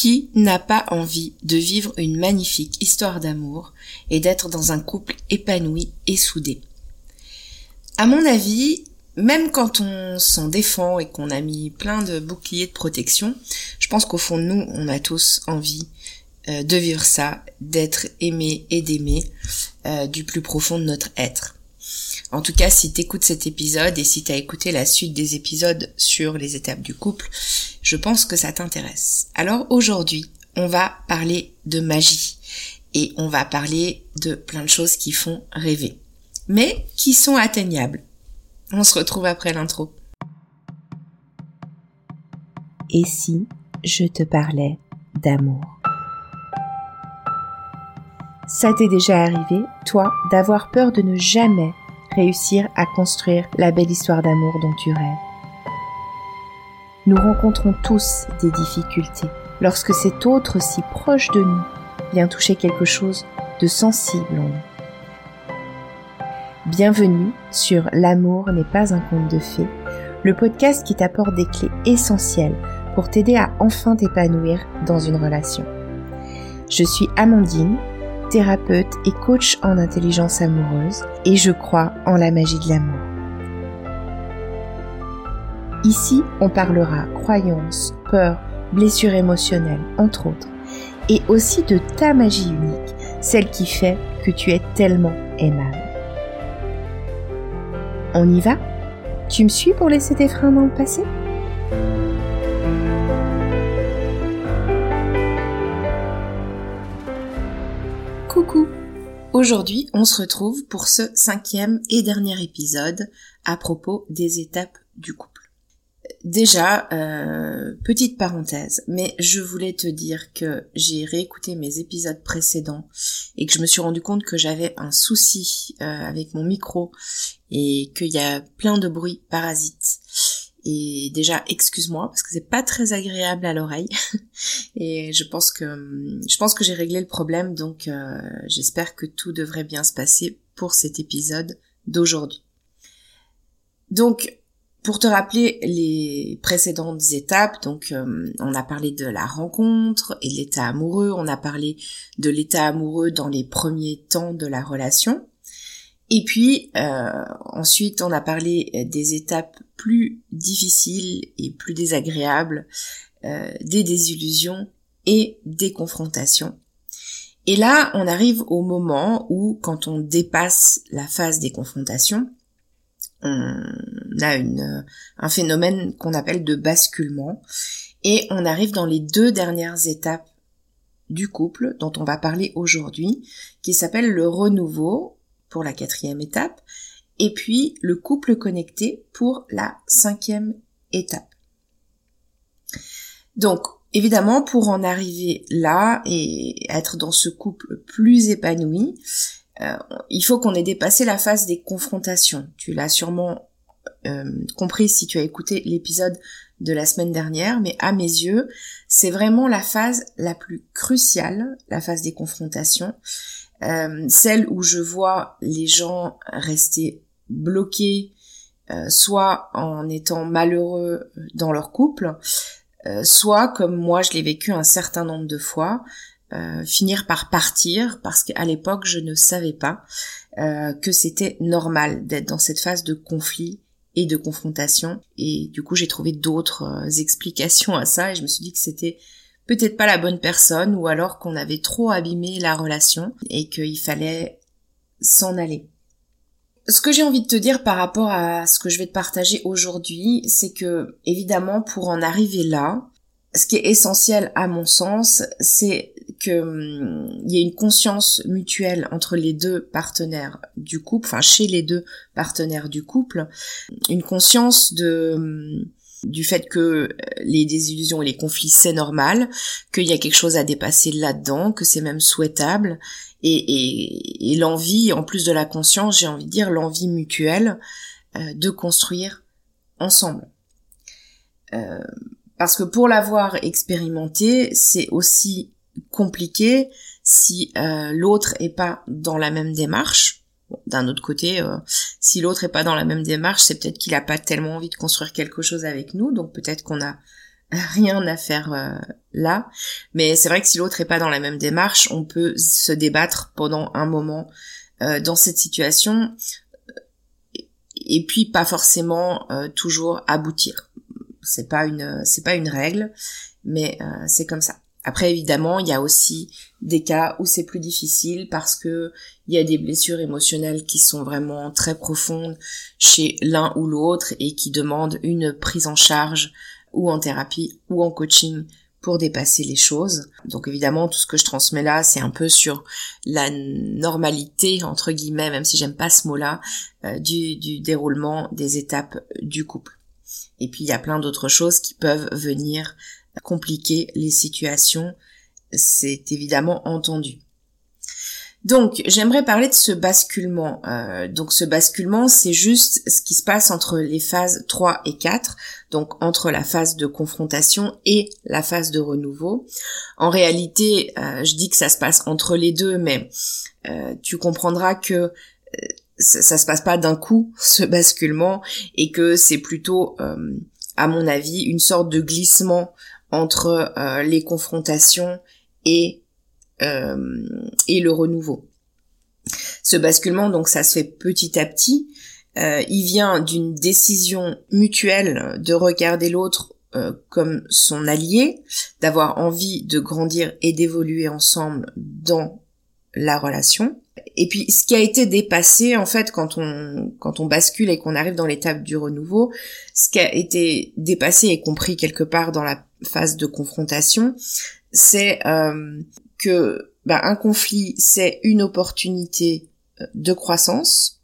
Qui n'a pas envie de vivre une magnifique histoire d'amour et d'être dans un couple épanoui et soudé? À mon avis, même quand on s'en défend et qu'on a mis plein de boucliers de protection, je pense qu'au fond de nous, on a tous envie euh, de vivre ça, d'être aimé et d'aimer euh, du plus profond de notre être. En tout cas, si t'écoutes cet épisode et si t'as écouté la suite des épisodes sur les étapes du couple, je pense que ça t'intéresse. Alors aujourd'hui, on va parler de magie et on va parler de plein de choses qui font rêver, mais qui sont atteignables? On se retrouve après l'intro. Et si je te parlais d'amour? Ça t'est déjà arrivé, toi, d'avoir peur de ne jamais réussir à construire la belle histoire d'amour dont tu rêves? Nous rencontrons tous des difficultés lorsque cet autre si proche de nous vient toucher quelque chose de sensible en nous. Bienvenue sur L'amour n'est pas un conte de fées, le podcast qui t'apporte des clés essentielles pour t'aider à enfin t'épanouir dans une relation. Je suis Amandine, thérapeute et coach en intelligence amoureuse et je crois en la magie de l'amour. Ici, on parlera croyances, peurs, blessures émotionnelles, entre autres, et aussi de ta magie unique, celle qui fait que tu es tellement aimable. On y va? Tu me suis pour laisser tes freins dans le passé? Aujourd'hui, on se retrouve pour ce cinquième et dernier épisode à propos des étapes du couple. Déjà, euh, petite parenthèse, mais je voulais te dire que j'ai réécouté mes épisodes précédents et que je me suis rendu compte que j'avais un souci euh, avec mon micro et qu'il y a plein de bruit parasites. Et déjà, excuse-moi parce que c'est pas très agréable à l'oreille. et je pense que je pense que j'ai réglé le problème, donc euh, j'espère que tout devrait bien se passer pour cet épisode d'aujourd'hui. Donc, pour te rappeler les précédentes étapes, donc euh, on a parlé de la rencontre et de l'état amoureux, on a parlé de l'état amoureux dans les premiers temps de la relation. Et puis euh, ensuite, on a parlé euh, des étapes plus difficiles et plus désagréables, euh, des désillusions et des confrontations. Et là, on arrive au moment où, quand on dépasse la phase des confrontations, on a une, un phénomène qu'on appelle de basculement, et on arrive dans les deux dernières étapes du couple dont on va parler aujourd'hui, qui s'appelle le renouveau pour la quatrième étape, et puis le couple connecté pour la cinquième étape. Donc, évidemment, pour en arriver là et être dans ce couple plus épanoui, euh, il faut qu'on ait dépassé la phase des confrontations. Tu l'as sûrement euh, compris si tu as écouté l'épisode de la semaine dernière, mais à mes yeux, c'est vraiment la phase la plus cruciale, la phase des confrontations, euh, celle où je vois les gens rester bloqués, euh, soit en étant malheureux dans leur couple, euh, soit comme moi je l'ai vécu un certain nombre de fois, finir par partir parce qu'à l'époque je ne savais pas que c'était normal d'être dans cette phase de conflit et de confrontation. Et du coup j'ai trouvé d'autres explications à ça et je me suis dit que c'était peut-être pas la bonne personne ou alors qu'on avait trop abîmé la relation et qu'il fallait s'en aller. Ce que j'ai envie de te dire par rapport à ce que je vais te partager aujourd'hui, c'est que évidemment pour en arriver là, ce qui est essentiel à mon sens, c'est que hum, il y ait une conscience mutuelle entre les deux partenaires du couple, enfin chez les deux partenaires du couple, une conscience de hum, du fait que euh, les désillusions et les conflits c'est normal, qu'il y a quelque chose à dépasser là-dedans, que c'est même souhaitable, et, et, l'envie, en plus de la conscience, j'ai envie de dire l'envie mutuelle euh, de construire ensemble. Euh, parce que pour l'avoir expérimenté, c'est aussi compliqué si l'autre est pas dans la même démarche d'un autre côté, euh, si l'autre est pas dans la même démarche, c'est peut-être qu'il a pas tellement envie de construire quelque chose avec nous, donc peut-être qu'on a rien à faire euh, là. Mais c'est vrai que si l'autre est pas dans la même démarche, on peut se débattre pendant un moment euh, dans cette situation et puis pas forcément toujours aboutir. C'est pas une c'est pas une règle, mais c'est comme ça. Après, évidemment, il y a aussi des cas où c'est plus difficile parce que il y a des blessures émotionnelles qui sont vraiment très profondes chez l'un ou l'autre et qui demandent une prise en charge ou en thérapie ou en coaching pour dépasser les choses. Donc évidemment, tout ce que je transmets là, c'est un peu sur la normalité, entre guillemets, même si j'aime pas ce mot-là, euh, du, du déroulement des étapes du couple. Et puis il y a plein d'autres choses qui peuvent venir compliquer les situations, c'est évidemment entendu. Donc, j'aimerais parler de ce basculement. Euh, donc, ce basculement, c'est juste ce qui se passe entre les phases 3 et 4, donc entre la phase de confrontation et la phase de renouveau. En réalité, euh, je dis que ça se passe entre les deux, mais euh, tu comprendras que ça, ça, se passe pas d'un coup, ce basculement, et que c'est plutôt, à mon avis, une sorte de glissement entre euh, les confrontations et euh, et le renouveau. Ce basculement, donc, ça se fait petit à petit. Euh, il vient d'une décision mutuelle de regarder l'autre comme son allié, d'avoir envie de grandir et d'évoluer ensemble dans la relation. Et puis ce qui a été dépassé en fait quand on quand on bascule et qu'on arrive dans l'étape du renouveau, ce qui a été dépassé et compris quelque part dans la phase de confrontation, c'est euh, que bah, un conflit c'est une opportunité euh, de croissance,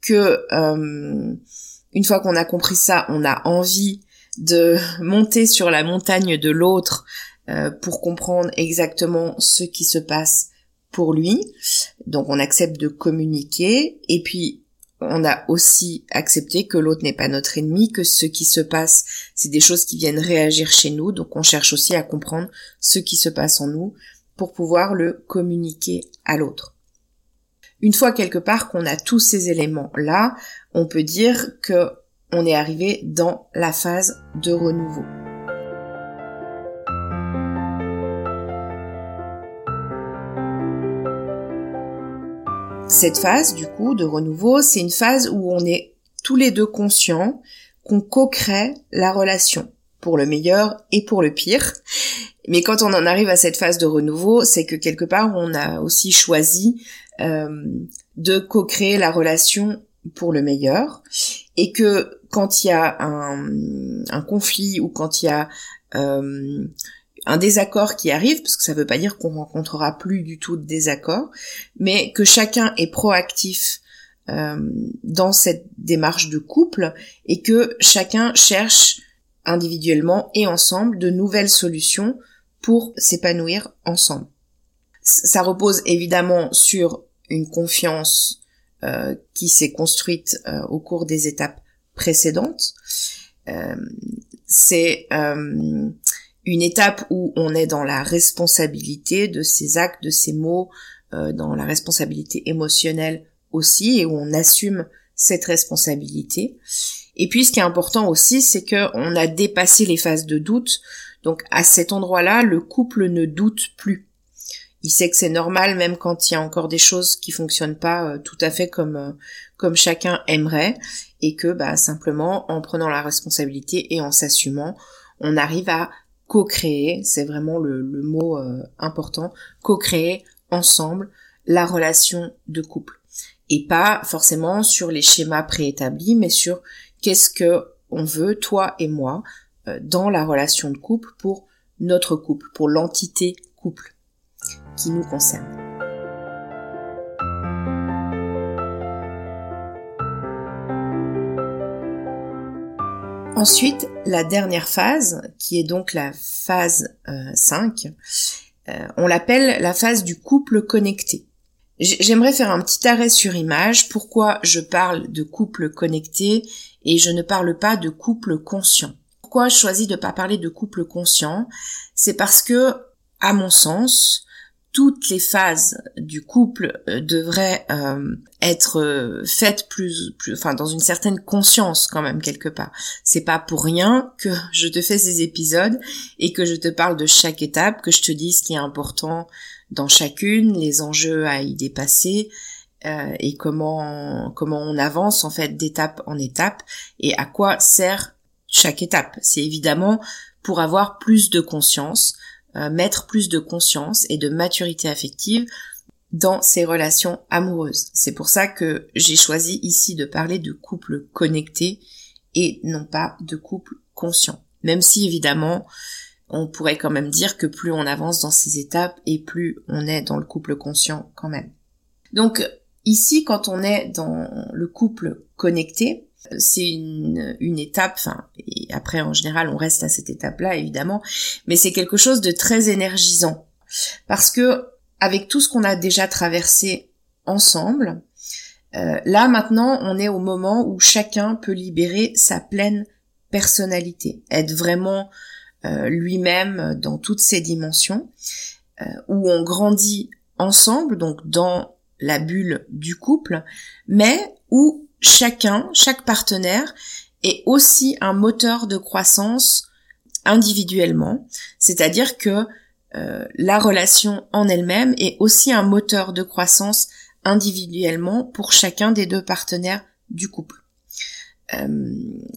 que euh, une fois qu'on a compris ça, on a envie de monter sur la montagne de l'autre pour comprendre exactement ce qui se passe pour lui. Donc on accepte de communiquer et puis on a aussi accepté que l'autre n'est pas notre ennemi, que ce qui se passe, c'est des choses qui viennent réagir chez nous, donc on cherche aussi à comprendre ce qui se passe en nous pour pouvoir le communiquer à l'autre. Une fois quelque part qu'on a tous ces éléments-là, on peut dire que on est arrivé dans la phase de renouveau. Cette phase, du coup, de renouveau, c'est une phase où on est tous les deux conscients qu'on co-crée la relation, pour le meilleur et pour le pire. Mais quand on en arrive à cette phase de renouveau, c'est que quelque part, on a aussi choisi euh, de co-créer la relation pour le meilleur, et que quand il y a un, conflit ou quand il y a euh, un désaccord qui arrive, parce que ça ne veut pas dire qu'on rencontrera plus du tout de désaccord, mais que chacun est proactif euh, dans cette démarche de couple et que chacun cherche individuellement et ensemble de nouvelles solutions pour s'épanouir ensemble. Ça repose évidemment sur une confiance euh, qui s'est construite euh, au cours des étapes précédentes. c'est une étape où on est dans la responsabilité de ses actes, de ses mots, euh, dans la responsabilité émotionnelle aussi, et où on assume cette responsabilité. Et puis ce qui est important aussi, c'est que on a dépassé les phases de doute. Donc à cet endroit-là, le couple ne doute plus. Il sait que c'est normal, même quand il y a encore des choses qui fonctionnent pas euh, tout à fait comme euh, comme chacun aimerait, et que bah simplement en prenant la responsabilité et en s'assumant, on arrive à co-créer, c'est vraiment le, mot euh, important, co-créer ensemble la relation de couple. Et pas forcément sur les schémas préétablis, mais sur qu'est-ce que on veut, toi et moi, euh, dans la relation de couple pour notre couple, pour l'entité couple qui nous concerne. Ensuite, la dernière phase, qui est donc la phase 5, euh, euh, on l'appelle la phase du couple connecté. J'aimerais faire un petit arrêt sur image. Pourquoi je parle de couple connecté et je ne parle pas de couple conscient? Pourquoi je choisis de ne pas parler de couple conscient? C'est parce que, à mon sens, toutes les phases du couple euh, devraient euh, être euh, faites plus, plus, enfin dans une certaine conscience quand même quelque part. C'est pas pour rien que je te fais ces épisodes et que je te parle de chaque étape, que je te dis ce qui est important dans chacune, les enjeux à y dépasser et comment comment on avance en fait d'étape en étape et à quoi sert chaque étape. C'est évidemment pour avoir plus de conscience, euh, mettre plus de conscience et de maturité affective dans ses relations amoureuses. C'est pour ça que j'ai choisi ici de parler de couple connecté et non pas de couple conscient. Même si évidemment, on pourrait quand même dire que plus on avance dans ces étapes et plus on est dans le couple conscient quand même. Donc ici, quand on est dans le couple connecté, c'est une, une étape, enfin, et après en général on reste à cette étape-là évidemment, mais c'est quelque chose de très énergisant. Parce que avec tout ce qu'on a déjà traversé ensemble, euh, là maintenant on est au moment où chacun peut libérer sa pleine personnalité, être vraiment euh, lui-même dans toutes ses dimensions, euh, où on grandit ensemble, donc dans la bulle du couple, mais où chacun, chaque partenaire est aussi un moteur de croissance individuellement, c'est-à-dire que euh, la relation en elle-même est aussi un moteur de croissance individuellement pour chacun des deux partenaires du couple. Euh,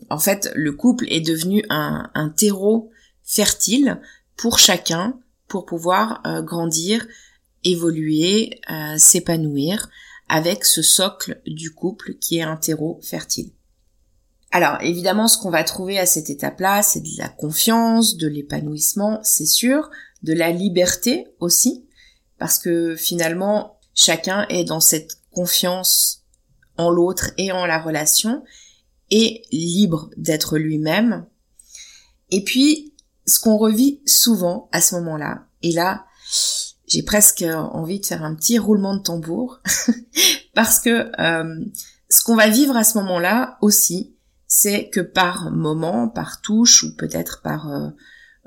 en fait, le couple est devenu un, terreau fertile pour chacun pour pouvoir euh, grandir, évoluer, s'épanouir, avec ce socle du couple qui est un terreau fertile. Alors évidemment, ce qu'on va trouver à cette étape-là, c'est de la confiance, de l'épanouissement, c'est sûr, de la liberté aussi, parce que finalement, chacun est dans cette confiance en l'autre et en la relation, et libre d'être lui-même. Et puis, ce qu'on revit souvent à ce moment-là, et là, j'ai presque envie de faire un petit roulement de tambour parce que euh, ce qu'on va vivre à ce moment-là aussi, c'est que par moment, par touche ou peut-être par euh,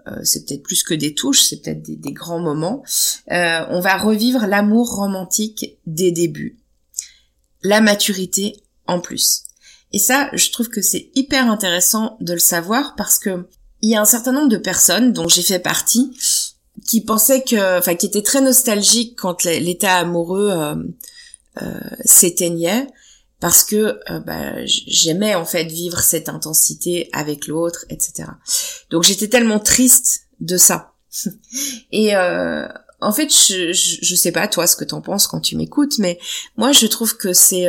euh, c'est peut-être plus que des touches, c'est peut-être des, grands moments, on va revivre l'amour romantique des débuts, la maturité en plus. Et ça, je trouve que c'est hyper intéressant de le savoir parce que il y a un certain nombre de personnes dont j'ai fait partie qui pensait que, enfin, qui était très nostalgique quand l'état amoureux euh, euh, s'éteignait, parce que euh, bah, j'aimais en fait vivre cette intensité avec l'autre, etc. Donc j'étais tellement triste de ça. Et en fait, je, je, je, sais pas toi ce que t'en penses quand tu m'écoutes, mais moi je trouve que c'est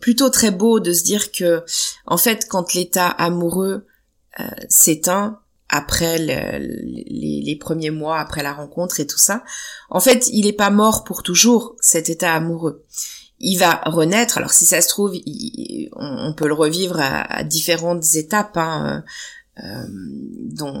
plutôt très beau de se dire que, en fait, quand l'état amoureux s'éteint, après les, premiers mois après la rencontre et tout ça. En fait, il est pas mort pour toujours cet état amoureux. Il va renaître. Alors si ça se trouve, on, peut le revivre à, différentes étapes hein, euh, euh,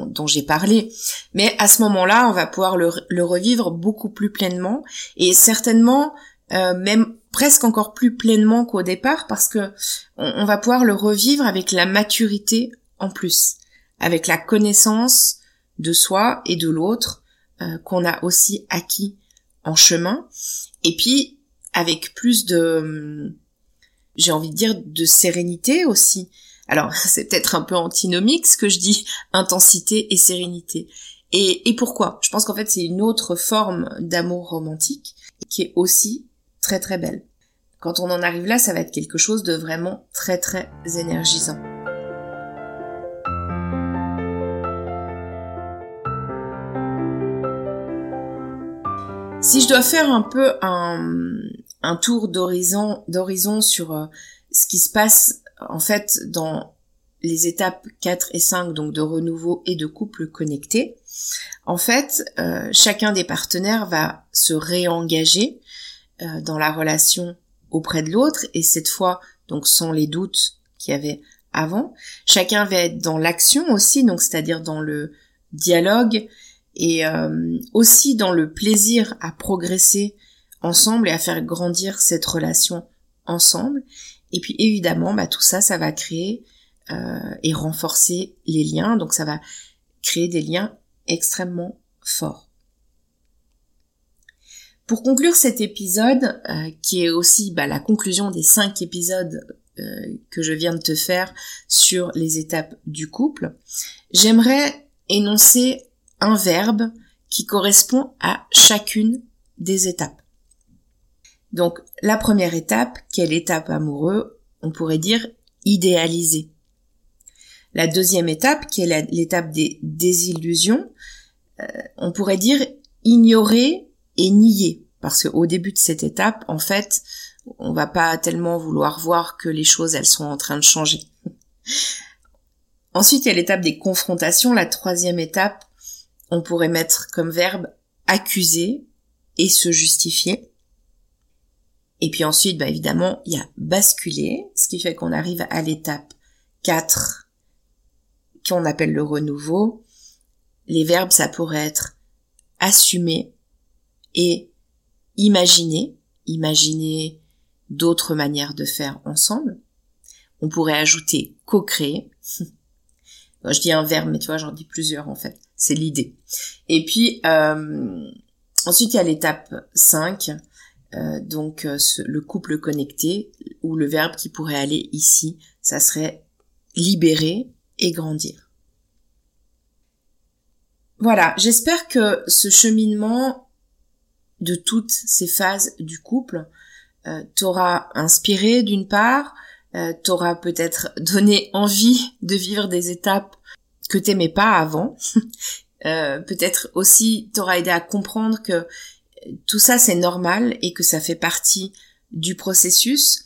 dont, j'ai parlé. Mais à ce moment-là, on va pouvoir le, revivre beaucoup plus pleinement et certainement euh, même presque encore plus pleinement qu'au départ parce que on va pouvoir le revivre avec la maturité en plus avec la connaissance de soi et de l'autre euh, qu'on a aussi acquis en chemin, et puis avec plus de, hum, j'ai envie de dire, de sérénité aussi. Alors c'est peut-être un peu antinomique ce que je dis, intensité et sérénité. Et, et pourquoi? Je pense qu'en fait c'est une autre forme d'amour romantique qui est aussi très très belle. Quand on en arrive là, ça va être quelque chose de vraiment très très énergisant. Si je dois faire un peu un, tour d'horizon, d'horizon sur euh, ce qui se passe en fait dans les étapes 4 et 5 donc de renouveau et de couple connecté, en fait, euh, chacun des partenaires va se réengager euh, dans la relation auprès de l'autre et cette fois donc sans les doutes qu'il y avait avant. Chacun va être dans l'action aussi, donc c'est-à-dire dans le dialogue et euh, aussi dans le plaisir à progresser ensemble et à faire grandir cette relation ensemble. Et puis évidemment, bah, tout ça, ça va créer euh, et renforcer les liens, donc ça va créer des liens extrêmement forts. Pour conclure cet épisode, euh, qui est aussi bah, la conclusion des cinq épisodes euh, que je viens de te faire sur les étapes du couple, j'aimerais énoncer un verbe qui correspond à chacune des étapes. Donc la première étape, quelle étape amoureux, on pourrait dire idéaliser. La deuxième étape, qui est l'étape des désillusions, euh, on pourrait dire ignorer et nier. Parce qu'au début de cette étape, en fait, on va pas tellement vouloir voir que les choses, elles sont en train de changer. Ensuite, il y a l'étape des confrontations. La troisième étape, on pourrait mettre comme verbe accuser et se justifier. Et puis ensuite, bah évidemment, il y a basculer, ce qui fait qu'on arrive à l'étape 4, qu'on appelle le renouveau. Les verbes, ça pourrait être assumer et imaginer, imaginer d'autres manières de faire ensemble. On pourrait ajouter co-créer. je dis un verbe, mais tu vois, j'en dis plusieurs en fait. C'est l'idée. Et puis, euh, ensuite, il y a l'étape 5, euh, donc euh, le couple connecté, ou le verbe qui pourrait aller ici, ça serait libérer et grandir. Voilà, j'espère que ce cheminement de toutes ces phases du couple t'aura inspiré d'une part, t'aura peut-être donné envie de vivre des étapes que t'aimais pas avant, euh, peut-être aussi t'aura aidé à comprendre que tout ça c'est normal et que ça fait partie du processus,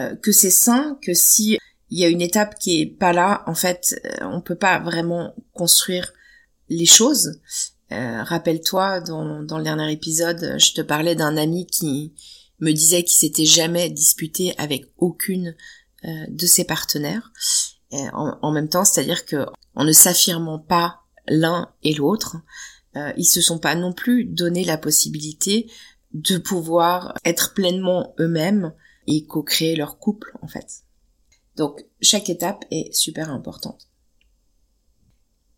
euh, que c'est sain, que si il y a une étape qui est pas là, en fait, on peut pas vraiment construire les choses. Euh, rappelle-toi, dans, dans, le dernier épisode, je te parlais d'un ami qui me disait qu'il s'était jamais disputé avec aucune euh, de ses partenaires. En, même temps, c'est-à-dire que en ne s'affirmant pas l'un et l'autre, euh, ils se sont pas non plus donné la possibilité de pouvoir être pleinement eux-mêmes et co-créer leur couple en fait. Donc chaque étape est super importante.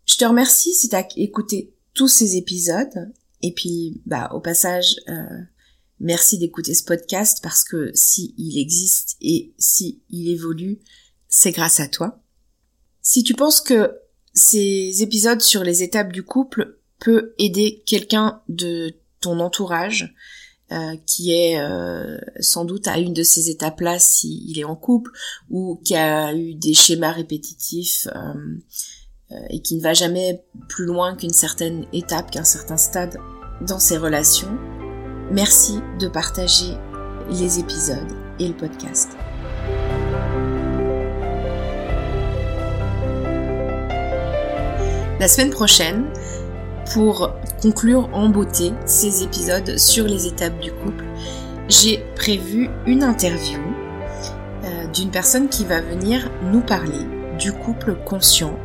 Je te remercie si tu as écouté tous ces épisodes. Et puis, bah, au passage, euh, merci d'écouter ce podcast parce que si il existe et si il évolue, c'est grâce à toi. Si tu penses que ces épisodes sur les étapes du couple peut aider quelqu'un de ton entourage euh, qui est euh, sans doute à une de ces étapes-là s'il est en couple ou qui a eu des schémas répétitifs euh, et qui ne va jamais plus loin qu'une certaine étape, qu'un certain stade dans ses relations, merci de partager les épisodes et le podcast. La semaine prochaine, pour conclure en beauté ces épisodes sur les étapes du couple, j'ai prévu une interview euh, d'une personne qui va venir nous parler du couple conscient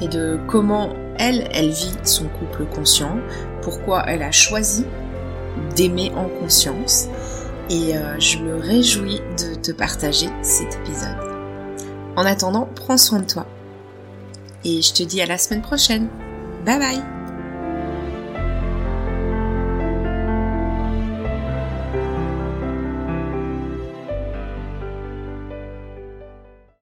et de comment elle, elle vit son couple conscient, pourquoi elle a choisi d'aimer en conscience. Et euh, je me réjouis de te partager cet épisode. En attendant, prends soin de toi. Et je te dis à la semaine prochaine. Bye bye